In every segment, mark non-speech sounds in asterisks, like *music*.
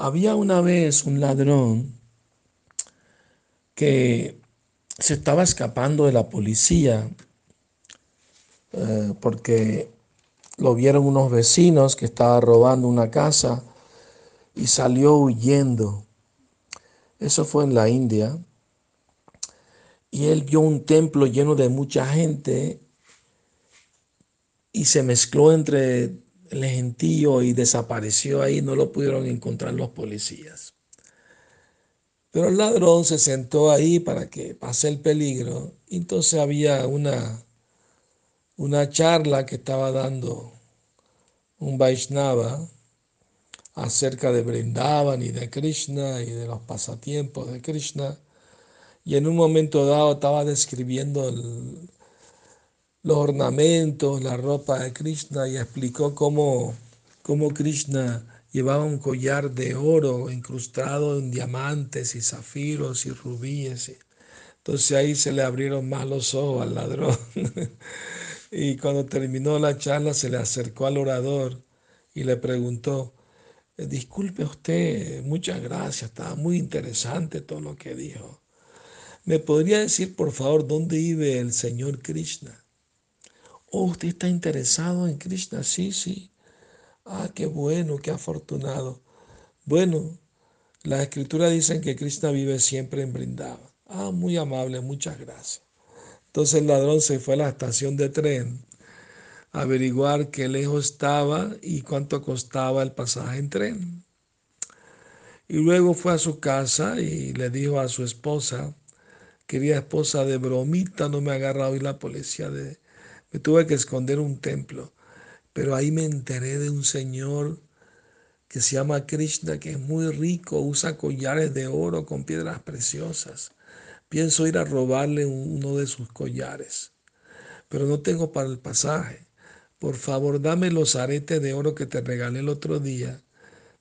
Había una vez un ladrón que se estaba escapando de la policía eh, porque lo vieron unos vecinos que estaba robando una casa y salió huyendo. Eso fue en la India. Y él vio un templo lleno de mucha gente y se mezcló entre el gentío y desapareció ahí. No lo pudieron encontrar los policías. Pero el ladrón se sentó ahí para que pase el peligro. Entonces había una, una charla que estaba dando un Vaishnava acerca de Brindavan y de Krishna y de los pasatiempos de Krishna. Y en un momento dado estaba describiendo los ornamentos, la ropa de Krishna y explicó cómo, cómo Krishna llevaba un collar de oro incrustado en diamantes y zafiros y rubíes. Entonces ahí se le abrieron más los ojos al ladrón. *laughs* y cuando terminó la charla se le acercó al orador y le preguntó, eh, disculpe usted, muchas gracias, estaba muy interesante todo lo que dijo. ¿Me podría decir, por favor, dónde vive el Señor Krishna? Oh, usted está interesado en Krishna, sí, sí. Ah, qué bueno, qué afortunado. Bueno, las escrituras dicen que Krishna vive siempre en Brindava. Ah, muy amable, muchas gracias. Entonces el ladrón se fue a la estación de tren averiguar qué lejos estaba y cuánto costaba el pasaje en tren. Y luego fue a su casa y le dijo a su esposa, querida esposa de bromita, no me agarra hoy la policía de... Me tuve que esconder un templo, pero ahí me enteré de un señor que se llama Krishna, que es muy rico, usa collares de oro con piedras preciosas. Pienso ir a robarle uno de sus collares, pero no tengo para el pasaje por favor dame los aretes de oro que te regalé el otro día.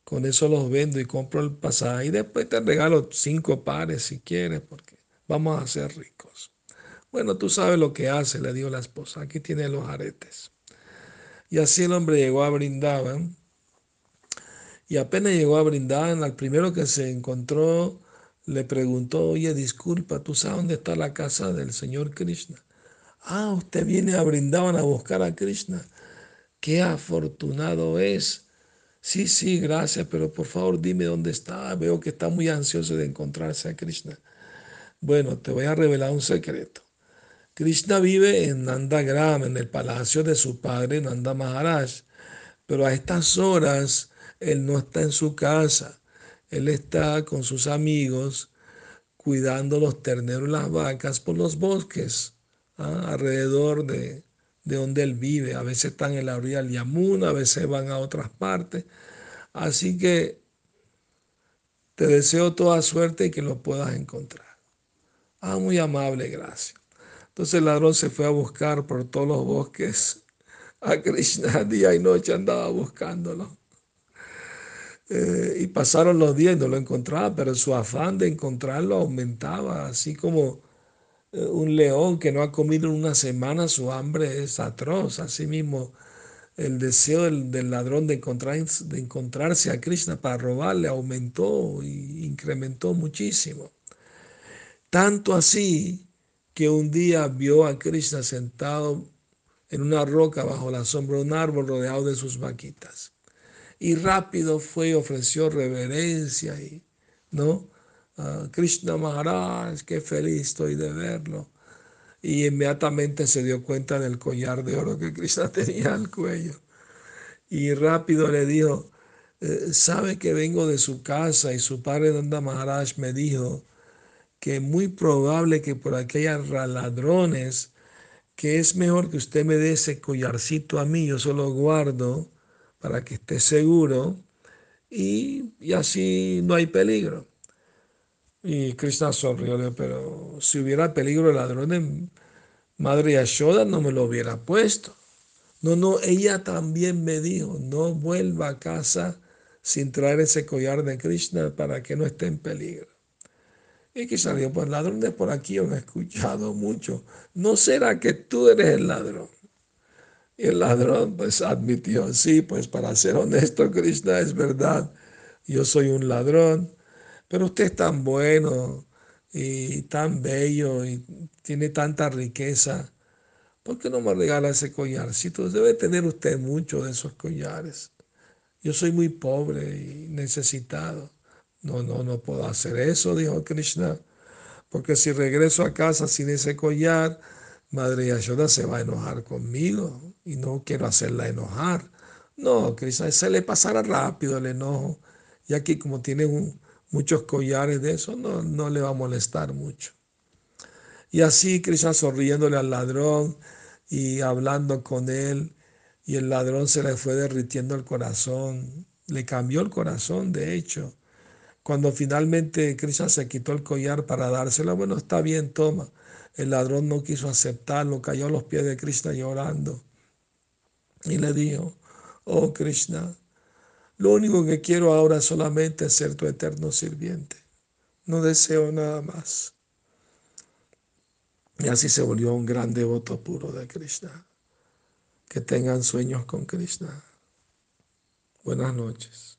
Con eso los vendo y compro el pasaje. Y después te regalo cinco pares si quieres, porque vamos a ser ricos. Bueno, tú sabes lo que hace, le dijo la esposa. Aquí tiene los aretes. Y así el hombre llegó a Brindavan. Y apenas llegó a Brindavan, al primero que se encontró, le preguntó, oye, disculpa, ¿tú sabes dónde está la casa del señor Krishna? Ah, usted viene a Brindavan a buscar a Krishna. Qué afortunado es. Sí, sí, gracias, pero por favor dime dónde está. Veo que está muy ansioso de encontrarse a Krishna. Bueno, te voy a revelar un secreto. Krishna vive en Nandagram, en el palacio de su padre Nanda Maharaj, pero a estas horas él no está en su casa. Él está con sus amigos cuidando los terneros y las vacas por los bosques. ¿ah? alrededor de, donde él vive. A veces están en la orilla del Yamuna, a veces van a otras partes. Así que te deseo toda suerte y que lo puedas encontrar. Ah, muy amable, gracias. Entonces el ladrón se fue a buscar por todos los bosques a Krishna *laughs* día y noche, andaba buscándolo. Eh, y pasaron los días y no lo encontraba, pero su afán de encontrarlo aumentaba, así como eh, un león que no ha comido en una semana, su hambre es atroz. Asimismo, el deseo del, ladrón de, encontrar, de encontrarse a Krishna para robarle aumentó e incrementó muchísimo. Tanto así que un día vio a Krishna sentado en una roca bajo la sombra de un árbol rodeado de sus vaquitas. Y rápido fue y ofreció reverencia y, ¿no? Krishna Maharaj, qué feliz estoy de verlo. Y inmediatamente se dio cuenta del collar de oro que Krishna *laughs* tenía al cuello. Y rápido le dijo, eh, sabe que vengo de su casa y su padre Nanda Maharaj me dijo que es muy probable que por aquellas ladrones, que es mejor que usted me dé ese collarcito a mí, yo solo guardo para que esté seguro y, y así no hay peligro. Y Krishna sonrió, pero si hubiera peligro de ladrones, Madre Yashoda no me lo hubiera puesto. No, no, ella también me dijo, no vuelva a casa sin traer ese collar de Krishna para que no esté en peligro. Y que salió, pues ladrones por aquí han escuchado mucho. ¿No será que tú eres el ladrón? Y el ladrón pues admitió, sí, pues para ser honesto, Krishna es verdad yo soy un ladrón, pero usted es tan bueno y tan bello y tiene tanta riqueza. ¿Por qué no me regala ese collarcito? Debe tener usted mucho de esos collares. Yo soy muy pobre y necesitado. No, no, no puedo hacer eso, dijo Krishna, porque si regreso a casa sin ese collar, Madre Yashoda se va a enojar conmigo y no quiero hacerla enojar. No, Krishna, se le pasará rápido el enojo. Y aquí como tiene muchos collares de eso, no, no le va a molestar mucho. Y así Krishna sonriéndole al ladrón y hablando con él, y el ladrón se le fue derritiendo el corazón, le cambió el corazón, de hecho. Cuando finalmente Krishna se quitó el collar para dárselo, bueno, está bien, toma. El ladrón no quiso aceptarlo, cayó a los pies de Krishna llorando. Y le dijo, oh Krishna, lo único que quiero ahora solamente es ser tu eterno sirviente. No deseo nada más. Y así se volvió un gran devoto puro de Krishna. Que tengan sueños con Krishna. Buenas noches.